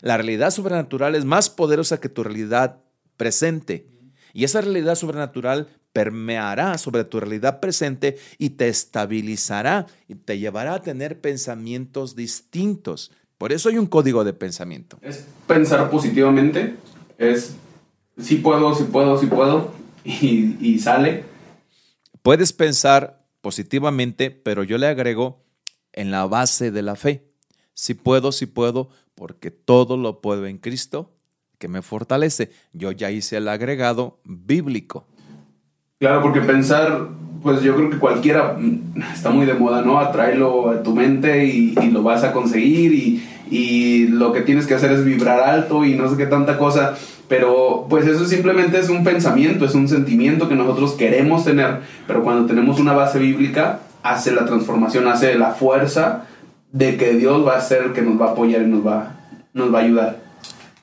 La realidad sobrenatural es más poderosa que tu realidad presente. Y esa realidad sobrenatural permeará sobre tu realidad presente y te estabilizará y te llevará a tener pensamientos distintos. Por eso hay un código de pensamiento. Es pensar positivamente, es si puedo, si puedo, si puedo, y, y sale. Puedes pensar positivamente, pero yo le agrego en la base de la fe. Si puedo, si puedo, porque todo lo puedo en Cristo que me fortalece. Yo ya hice el agregado bíblico. Claro, porque pensar, pues yo creo que cualquiera mm, está muy de moda, ¿no? Atráelo a tu mente y, lo vas a conseguir y, y, lo que tienes que hacer es vibrar alto y no sé qué tanta cosa. Pero pues eso simplemente es un pensamiento, es un sentimiento que nosotros queremos tener, pero cuando tenemos una base bíblica, hace la transformación, hace la fuerza de que Dios va a ser el que nos va a apoyar y nos va, nos va a ayudar.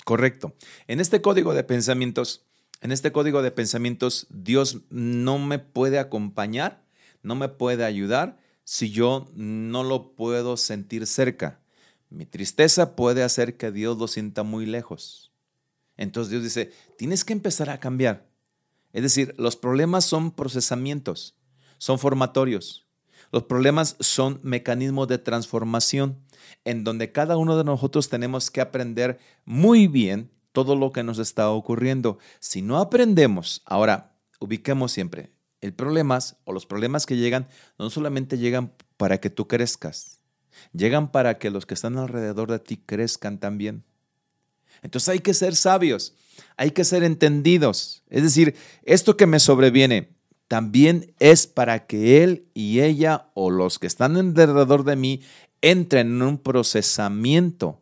Correcto. En este código de pensamientos, en este código de pensamientos, Dios no me puede acompañar, no me puede ayudar si yo no lo puedo sentir cerca. Mi tristeza puede hacer que Dios lo sienta muy lejos. Entonces Dios dice, tienes que empezar a cambiar. Es decir, los problemas son procesamientos, son formatorios. Los problemas son mecanismos de transformación en donde cada uno de nosotros tenemos que aprender muy bien todo lo que nos está ocurriendo. Si no aprendemos, ahora ubiquemos siempre, el problemas o los problemas que llegan no solamente llegan para que tú crezcas, llegan para que los que están alrededor de ti crezcan también. Entonces hay que ser sabios, hay que ser entendidos. Es decir, esto que me sobreviene también es para que él y ella o los que están alrededor de mí entren en un procesamiento,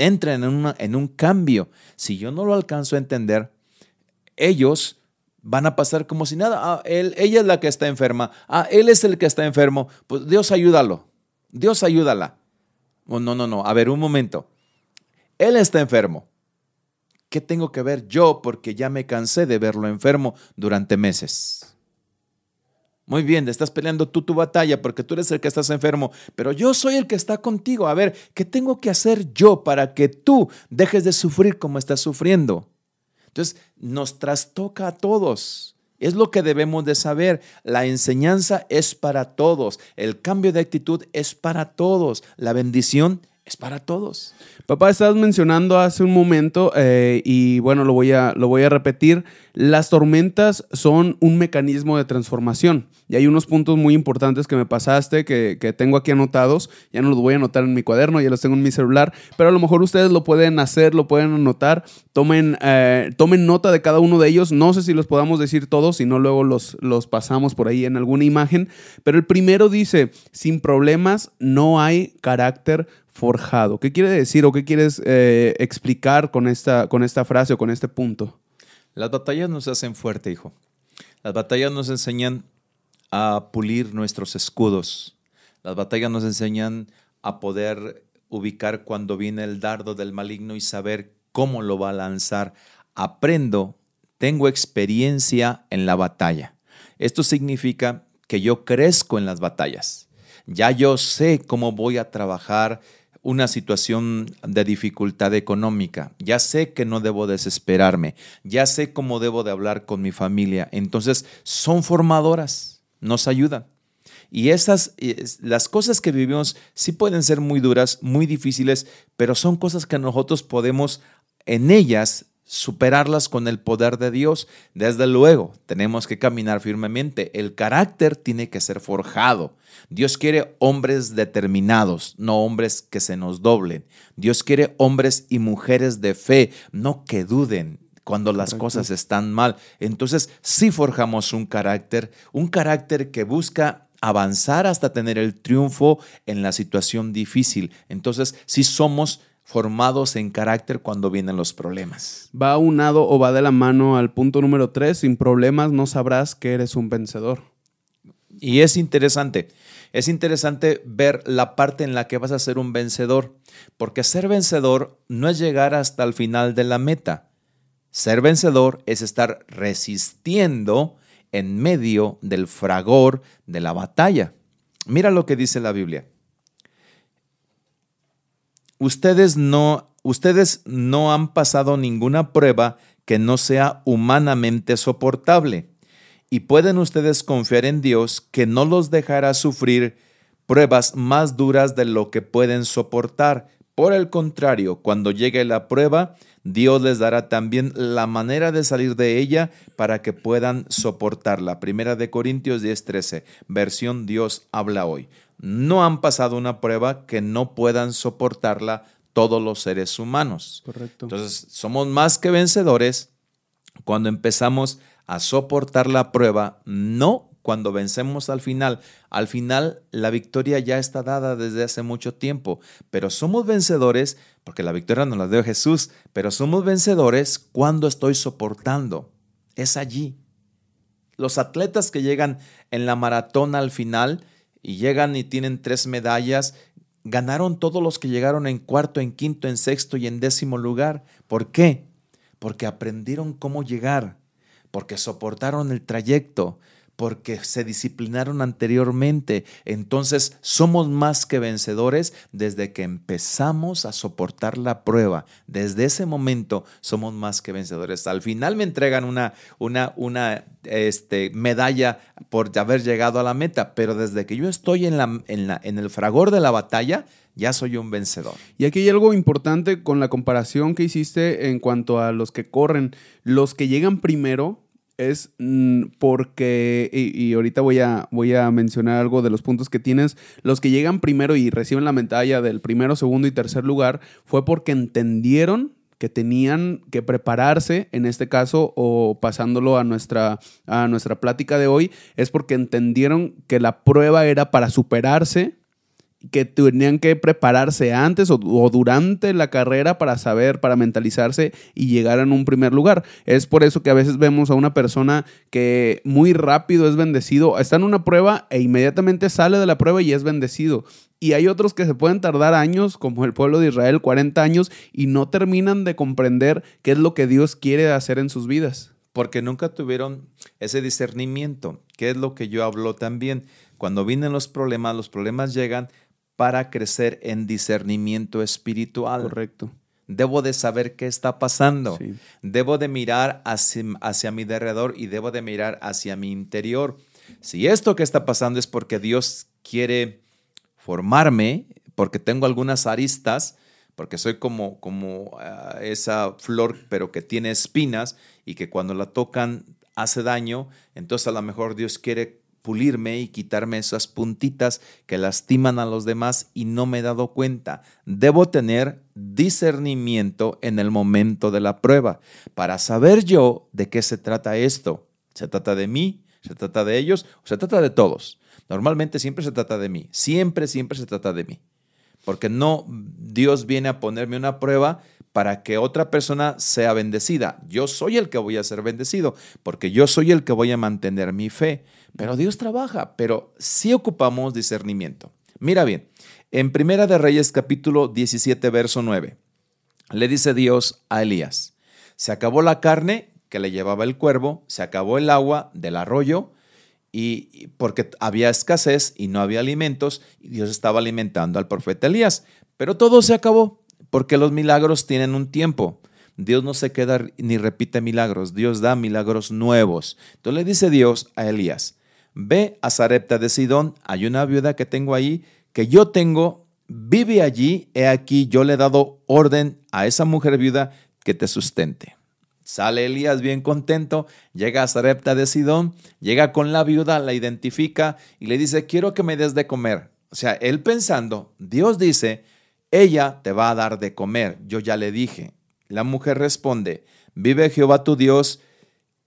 entren en, un cambio. Si yo no lo alcanzo a entender, ellos van a pasar como si nada. Ah, ella es la que está enferma. Ah, él es el que está enfermo. Pues Dios ayúdalo. Dios ayúdala. Oh, no, no, no. A ver, un momento. Él está enfermo. ¿Qué tengo que ver yo? Porque ya me cansé de verlo enfermo durante meses. Muy bien, estás peleando tú tu batalla porque tú eres el que estás enfermo, pero yo soy el que está contigo. A ver, ¿qué tengo que hacer yo para que tú dejes de sufrir como estás sufriendo? Entonces, nos trastoca a todos. Es lo que debemos de saber. La enseñanza es para todos. El cambio de actitud es para todos. La bendición es para todos. Papá, estabas mencionando hace un momento, eh, y bueno, lo voy, a, lo voy a repetir, las tormentas son un mecanismo de transformación. Y hay unos puntos muy importantes que me pasaste, que, tengo aquí anotados. Ya no los voy a anotar en mi cuaderno, ya los tengo en mi celular, pero a lo mejor ustedes lo pueden hacer, lo pueden anotar. Tomen, eh, tomen nota de cada uno de ellos. No sé si los podamos decir todos, si no luego los, los pasamos por ahí en alguna imagen. Pero el primero dice, sin problemas no hay carácter forjado. ¿Qué quiere decir o qué quieres eh, explicar con esta, con esta frase o con este punto? Las batallas nos hacen fuerte, hijo. Las batallas nos enseñan a pulir nuestros escudos. Las batallas nos enseñan a poder ubicar cuando viene el dardo del maligno y saber cómo lo va a lanzar. Aprendo, tengo experiencia en la batalla. Esto significa que yo crezco en las batallas. Ya yo sé cómo voy a trabajar una situación de dificultad económica, ya sé que no debo desesperarme, ya sé cómo debo de hablar con mi familia. Entonces, son formadoras, nos ayudan. Y esas, las cosas que vivimos sí pueden ser muy duras, muy difíciles, pero son cosas que nosotros podemos en ellas superarlas con el poder de Dios. Desde luego, tenemos que caminar firmemente. El carácter tiene que ser forjado. Dios quiere hombres determinados, no hombres que se nos doblen. Dios quiere hombres y mujeres de fe, no que duden cuando las cosas están mal. Entonces, sí forjamos un carácter, un carácter que busca avanzar hasta tener el triunfo en la situación difícil. Entonces, sí somos formados en carácter cuando vienen los problemas. Va unado o va de la mano al punto número tres, sin problemas no sabrás que eres un vencedor. Y es interesante, es interesante ver la parte en la que vas a ser un vencedor, porque ser vencedor no es llegar hasta el final de la meta. Ser vencedor es estar resistiendo en medio del fragor de la batalla. Mira lo que dice la Biblia ustedes no, ustedes no han pasado ninguna prueba que no sea humanamente soportable. Y pueden ustedes confiar en Dios que no los dejará sufrir pruebas más duras de lo que pueden soportar. Por el contrario, cuando llegue la prueba, Dios les dará también la manera de salir de ella para que puedan soportarla. Primera de Corintios 10:13, versión Dios habla hoy no han pasado una prueba que no puedan soportarla todos los seres humanos. Correcto. Entonces, somos más que vencedores cuando empezamos a soportar la prueba, no cuando vencemos al final. Al final la victoria ya está dada desde hace mucho tiempo, pero somos vencedores, porque la victoria nos la dio Jesús, pero somos vencedores cuando estoy soportando. Es allí. Los atletas que llegan en la maratón al final, y llegan y tienen tres medallas, ganaron todos los que llegaron en cuarto, en quinto, en sexto y en décimo lugar. ¿Por qué? Porque aprendieron cómo llegar, porque soportaron el trayecto, porque se disciplinaron anteriormente. Entonces somos más que vencedores desde que empezamos a soportar la prueba. Desde ese momento somos más que vencedores. Al final me entregan una, una, una este, medalla por haber llegado a la meta, pero desde que yo estoy en, la, en, la, en el fragor de la batalla, ya soy un vencedor. Y aquí hay algo importante con la comparación que hiciste en cuanto a los que corren. Los que llegan primero es mm, porque, y, ahorita voy a, voy a mencionar algo de los puntos que tienes, los que llegan primero y reciben la medalla del primero, segundo y tercer lugar, fue porque entendieron que tenían que prepararse, en este caso, o pasándolo a nuestra, a nuestra plática de hoy, es porque entendieron que la prueba era para superarse que tenían que prepararse antes o, durante la carrera para saber, para mentalizarse y llegar en un primer lugar. Es por eso que a veces vemos a una persona que muy rápido es bendecido, está en una prueba e inmediatamente sale de la prueba y es bendecido. Y hay otros que se pueden tardar años, como el pueblo de Israel, 40 años, y no terminan de comprender qué es lo que Dios quiere hacer en sus vidas. Porque nunca tuvieron ese discernimiento, que es lo que yo hablo también. Cuando vienen los problemas, los problemas llegan, para crecer en discernimiento espiritual. Correcto. Debo de saber qué está pasando. Debo de mirar hacia, hacia mi derredor y debo de mirar hacia mi interior. Si esto que está pasando es porque Dios quiere formarme, porque tengo algunas aristas, porque soy como, como ah, esa flor, pero que tiene espinas y que cuando la tocan hace daño, entonces a lo mejor Dios quiere pulirme y quitarme esas puntitas que lastiman a los demás y no me he dado cuenta. Debo tener discernimiento en el momento de la prueba para saber yo de qué se trata esto. ¿Se trata de mí? ¿Se trata de ellos? ¿O se trata de todos? Normalmente siempre se trata de mí. Siempre, siempre se trata de mí. Porque no Dios viene a ponerme una prueba para que otra persona sea bendecida. Yo soy el que voy a ser bendecido, porque yo soy el que voy a mantener mi fe. Pero Dios trabaja, pero sí ocupamos discernimiento. Mira bien, en Primera de Reyes capítulo 17, verso 9, le dice Dios a Elías, se acabó la carne que le llevaba el cuervo, se acabó el agua del arroyo, y porque había escasez y no había alimentos, y Dios estaba alimentando al profeta Elías. Pero todo se acabó, porque los milagros tienen un tiempo. Dios no se queda ni repite milagros, Dios da milagros nuevos. Entonces le dice Dios a Elías, ve a Sarepta de Sidón, hay una viuda que tengo ahí, que yo tengo, vive allí, he aquí, yo le he dado orden a esa mujer viuda que te sustente. Sale Elías bien contento, llega a Sarepta de Sidón, llega con la viuda, la identifica y le dice, quiero que me des de comer. O sea, él pensando, Dios dice, ella te va a dar de comer, yo ya le dije. La mujer responde, vive Jehová tu Dios,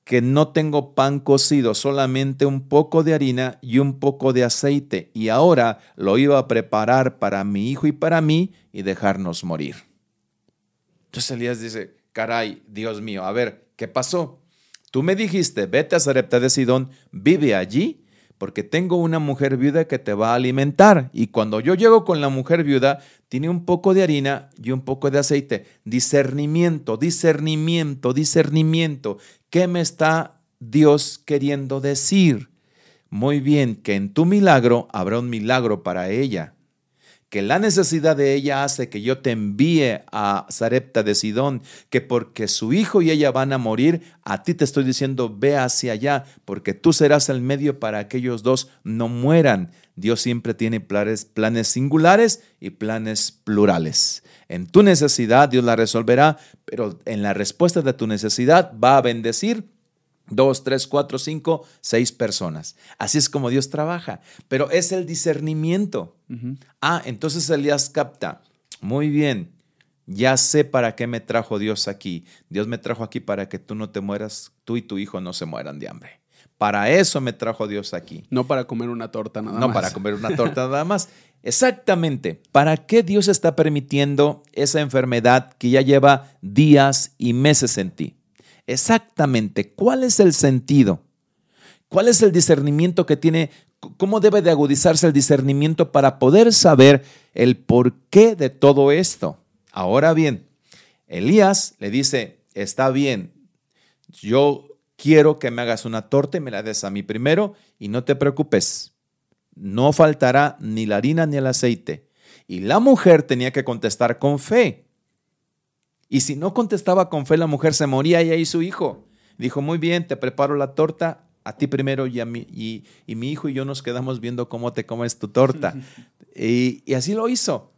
que no tengo pan cocido, solamente un poco de harina y un poco de aceite, y ahora lo iba a preparar para mi hijo y para mí y dejarnos morir. Entonces Elías dice, caray, Dios mío, a ver, ¿qué pasó? Tú me dijiste, vete a Sarepta de Sidón, vive allí porque tengo una mujer viuda que te va a alimentar. Y cuando yo llego con la mujer viuda, tiene un poco de harina y un poco de aceite. Discernimiento, discernimiento, discernimiento. ¿Qué me está Dios queriendo decir? Muy bien, que en tu milagro habrá un milagro para ella que la necesidad de ella hace que yo te envíe a Sarepta de Sidón, que porque su hijo y ella van a morir, a ti te estoy diciendo, ve hacia allá, porque tú serás el medio para que ellos dos no mueran. Dios siempre tiene planes, planes singulares y planes plurales. En tu necesidad Dios la resolverá, pero en la respuesta de tu necesidad va a bendecir dos, tres, cuatro, cinco, seis personas. Así es como Dios trabaja, pero es el discernimiento. Ah, entonces Elías capta, muy bien, ya sé para qué me trajo Dios aquí. Dios me trajo aquí para que tú no te mueras, tú y tu hijo no se mueran de hambre. Para eso me trajo Dios aquí. No para comer una torta nada más. No para comer una torta nada más. Exactamente. ¿Para qué Dios está permitiendo esa enfermedad que ya lleva días y meses en ti? Exactamente cuál es el sentido, cuál es el discernimiento que tiene, cómo debe de agudizarse el discernimiento para poder saber el porqué de todo esto. Ahora bien, Elías le dice, está bien, yo quiero que me hagas una torta y me la des a mí primero y no te preocupes, no faltará ni la harina ni el aceite. Y la mujer tenía que contestar con fe. Y si no contestaba con fe, la mujer se moría y su hijo. Dijo, muy bien, te preparo la torta, a ti primero y, a mí, y, mi hijo y yo nos quedamos viendo cómo te comes tu torta. y, y así lo hizo.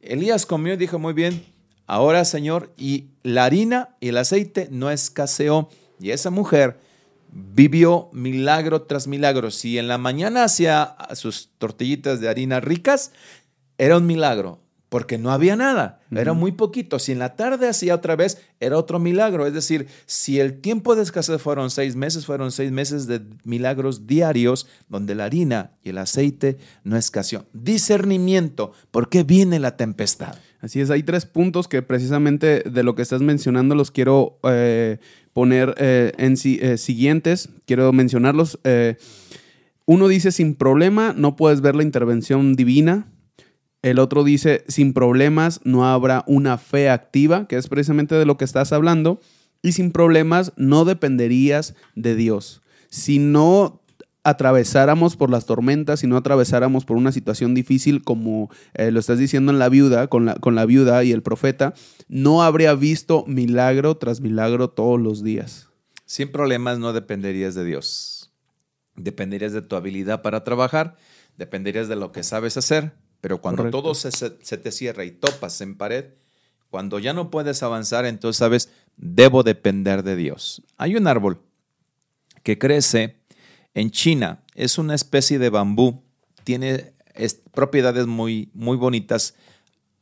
Elías comió y dijo, muy bien, ahora Señor, y la harina y el aceite no escaseó. Y esa mujer vivió milagro tras milagro. Si en la mañana hacía sus tortillitas de harina ricas, era un milagro porque no había nada, era muy poquito. Si en la tarde hacía otra vez, era otro milagro. Es decir, si el tiempo de escasez fueron seis meses, fueron seis meses de milagros diarios donde la harina y el aceite no escaseó. Discernimiento, ¿por qué viene la tempestad? Así es, hay tres puntos que precisamente de lo que estás mencionando los quiero eh, poner eh, en eh, siguientes, quiero mencionarlos. uno dice, sin problema, no puedes ver la intervención divina. El otro dice, sin problemas no habrá una fe activa, que es precisamente de lo que estás hablando. Y sin problemas no dependerías de Dios. Si no atravesáramos por las tormentas, si no atravesáramos por una situación difícil como eh, lo estás diciendo en la viuda, con la, con la viuda y el profeta, no habría visto milagro tras milagro todos los días. Sin problemas no dependerías de Dios. Dependerías de tu habilidad para trabajar, dependerías de lo que sabes hacer, pero cuando todo se, te cierra y topas en pared, cuando ya no puedes avanzar, entonces sabes, debo depender de Dios. Hay un árbol que crece en China, es una especie de bambú, tiene propiedades muy, muy bonitas,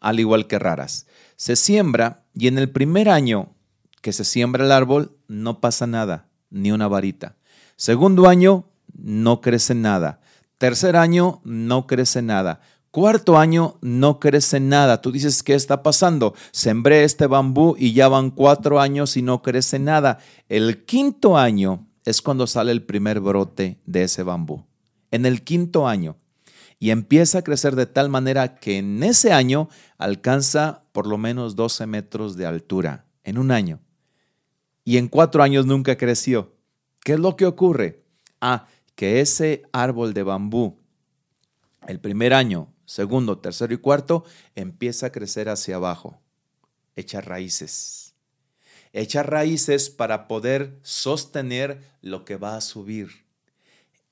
al igual que raras. Se siembra y en el primer año que se siembra el árbol no pasa nada, ni una varita. Segundo año, no crece nada. Tercer año, no crece nada. Cuarto año no crece nada. Tú dices, ¿qué está pasando? Sembré este bambú y ya van cuatro años y no crece nada. El quinto año es cuando sale el primer brote de ese bambú. En el quinto año. Y empieza a crecer de tal manera que en ese año alcanza por lo menos 12 metros de altura. En un año. Y en cuatro años nunca creció. ¿Qué es lo que ocurre? Ah, que ese árbol de bambú, el primer año segundo, tercero y cuarto, empieza a crecer hacia abajo. Echa raíces. Echa raíces para poder sostener lo que va a subir.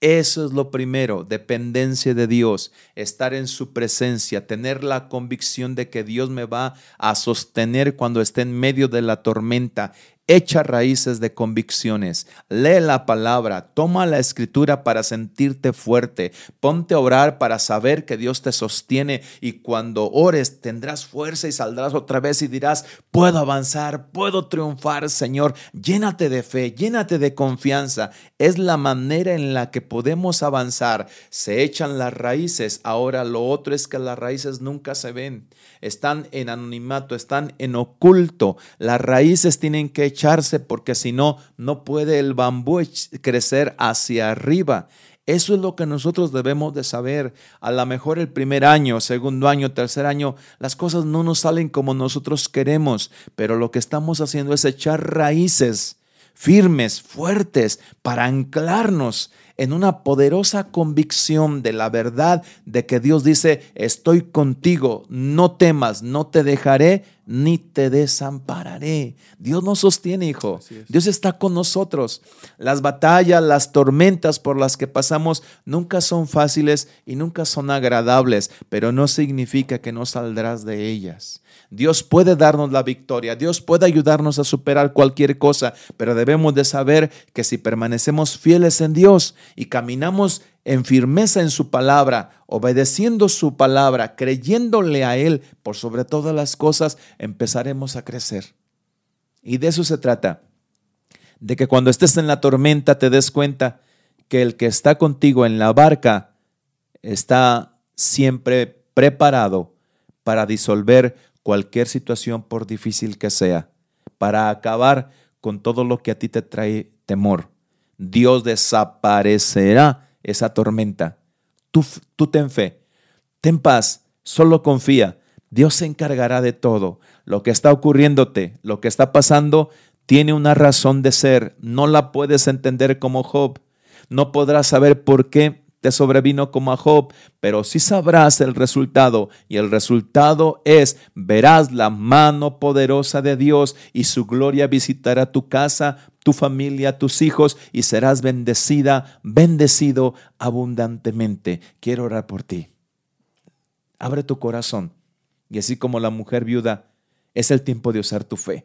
Eso es lo primero, dependencia de Dios, estar en su presencia, tener la convicción de que Dios me va a sostener cuando esté en medio de la tormenta. Echa raíces de convicciones, lee la palabra, toma la escritura para sentirte fuerte, ponte a orar para saber que Dios te sostiene. Y cuando ores tendrás fuerza y saldrás otra vez y dirás, puedo avanzar, puedo triunfar, Señor, llénate de fe, llénate de confianza. Es la manera en la que podemos avanzar. Se echan las raíces, ahora lo otro es que las raíces nunca se ven, están en anonimato, están en oculto. Las raíces tienen que echarse porque si no, no puede el bambú crecer hacia arriba. Eso es lo que nosotros debemos de saber. A lo mejor el primer año, segundo año, tercer año, las cosas no nos salen como nosotros queremos, pero lo que estamos haciendo es echar raíces firmes, fuertes, para anclarnos en una poderosa convicción de la verdad de que Dios dice, estoy contigo, no temas, no te dejaré ni te desampararé. Dios nos sostiene, hijo. Dios está con nosotros. Las batallas, las tormentas por las que pasamos nunca son fáciles y nunca son agradables, pero no significa que no saldrás de ellas. Dios puede darnos la victoria, Dios puede ayudarnos a superar cualquier cosa, pero debemos de saber que si permanecemos fieles en Dios y caminamos en firmeza en su palabra, obedeciendo su palabra, creyéndole a Él por sobre todas las cosas, empezaremos a crecer. Y de eso se trata, de que cuando estés en la tormenta te des cuenta que el que está contigo en la barca está siempre preparado para disolver cualquier situación por difícil que sea, para acabar con todo lo que a ti te trae temor. Dios desaparecerá esa tormenta. Tú, tú ten fe, ten paz, Solo confía. Dios se encargará de todo. Lo que está ocurriéndote, lo que está pasando, tiene una razón de ser. No la puedes entender como Job. No podrás saber por qué te sobrevino como a Job, pero sí sabrás el resultado. Y el resultado es, verás la mano poderosa de Dios y su gloria visitará tu casa, tu familia, tus hijos, y serás bendecida, bendecido abundantemente. Quiero orar por ti. Abre tu corazón. Y así como la mujer viuda, es el tiempo de usar tu fe.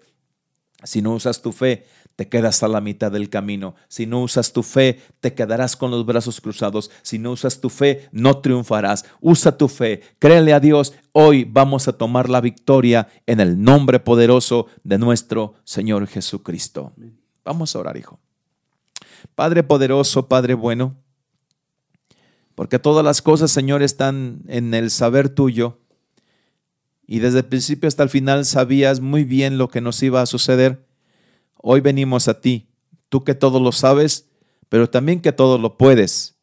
Si no usas tu fe, te quedas a la mitad del camino. Si no usas tu fe, te quedarás con los brazos cruzados. Si no usas tu fe, no triunfarás. Usa tu fe, créele a Dios. Hoy vamos a tomar la victoria en el nombre poderoso de nuestro Señor Jesucristo. Vamos a orar, hijo. Padre poderoso, Padre bueno, porque todas las cosas, Señor, están en el saber tuyo. Y desde el principio hasta el final sabías muy bien lo que nos iba a suceder. Hoy venimos a ti, tú que todo lo sabes, pero también que todo lo puedes,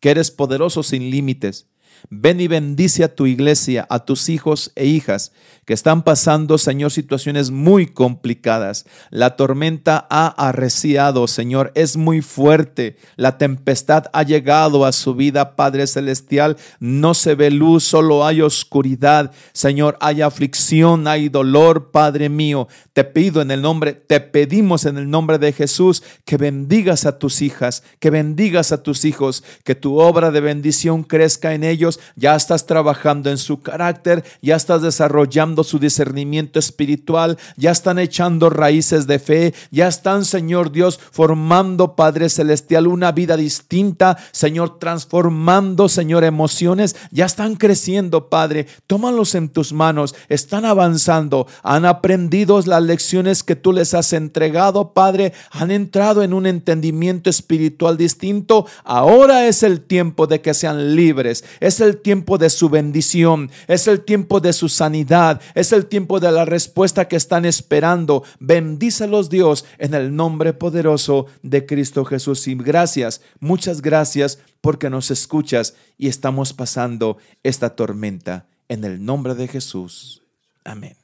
que eres poderoso sin límites. Ven y bendice a tu iglesia, a tus hijos e hijas que están pasando, Señor, situaciones muy complicadas. La tormenta ha arreciado, Señor, es muy fuerte. La tempestad ha llegado a su vida, Padre Celestial. No se ve luz, solo hay oscuridad. Señor, hay aflicción, hay dolor, Padre mío. Te pido en el nombre, te pedimos en el nombre de Jesús que bendigas a tus hijas, que bendigas a tus hijos, que tu obra de bendición crezca en ellos. Ya estás trabajando en su carácter, ya estás desarrollando su discernimiento espiritual, ya están echando raíces de fe, ya están, Señor Dios, formando, Padre Celestial, una vida distinta, Señor, transformando, Señor, emociones, ya están creciendo, Padre. Tómalos en tus manos, están avanzando, han aprendido las lecciones que tú les has entregado, Padre, han entrado en un entendimiento espiritual distinto. Ahora es el tiempo de que sean libres, es el tiempo de su bendición, es el tiempo de su sanidad, es el tiempo de la respuesta que están esperando. Bendícelos Dios en el nombre poderoso de Cristo Jesús. Y gracias, muchas gracias porque nos escuchas y estamos pasando esta tormenta en el nombre de Jesús. Amén.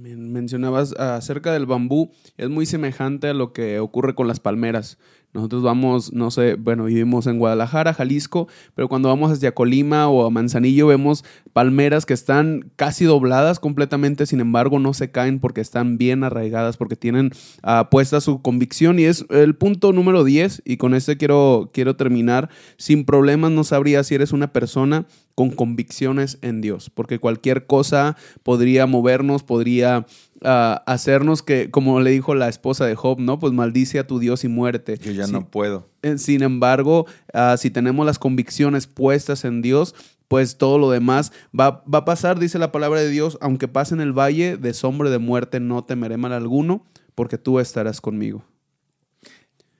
Mencionabas acerca del bambú, es muy semejante a lo que ocurre con las palmeras. Nosotros vamos, no sé, bueno, vivimos en Guadalajara, Jalisco, pero cuando vamos hacia Colima o a Manzanillo vemos palmeras que están casi dobladas completamente, sin embargo no se caen porque están bien arraigadas, porque tienen uh, puesta su convicción y es el punto número 10 y con este quiero, quiero terminar. Sin problemas no sabría si eres una persona con convicciones en Dios, porque cualquier cosa podría movernos, podría hacernos que, como le dijo la esposa de Job, ¿no? Pues maldice a tu Dios y muerte. Yo ya no puedo. Eh, sin embargo, ah, si tenemos las convicciones puestas en Dios, pues todo lo demás va, va, a pasar, dice la palabra de Dios, aunque pase en el valle de sombra de muerte, no temeré mal alguno, porque tú estarás conmigo.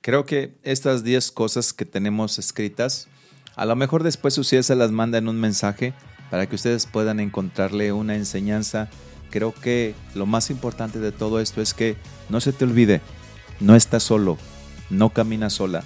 Creo que estas 10 cosas que tenemos escritas, a lo mejor después ustedes se las manda en un mensaje para que ustedes puedan encontrarle una enseñanza creo que lo más importante de todo esto es que no se te olvide, no estás solo, no caminas sola,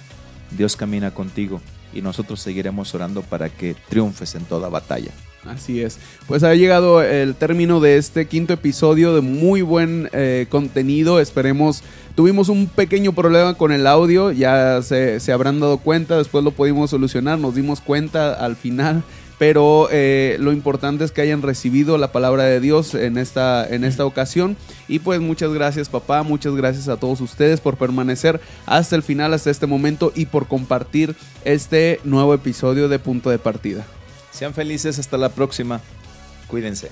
Dios camina contigo y nosotros seguiremos orando para que triunfes en toda batalla. Así es. Pues ha llegado el término de este quinto episodio de muy buen eh, contenido. Esperemos. Tuvimos un pequeño problema con el audio, ya se, se habrán dado cuenta, después lo pudimos solucionar, nos dimos cuenta al final pero eh, lo importante es que hayan recibido la palabra de Dios en esta, en esta ocasión. Y pues muchas gracias papá, muchas gracias a todos ustedes por permanecer hasta el final, hasta este momento y por compartir este nuevo episodio de Punto de Partida. Sean felices, hasta la próxima. Cuídense.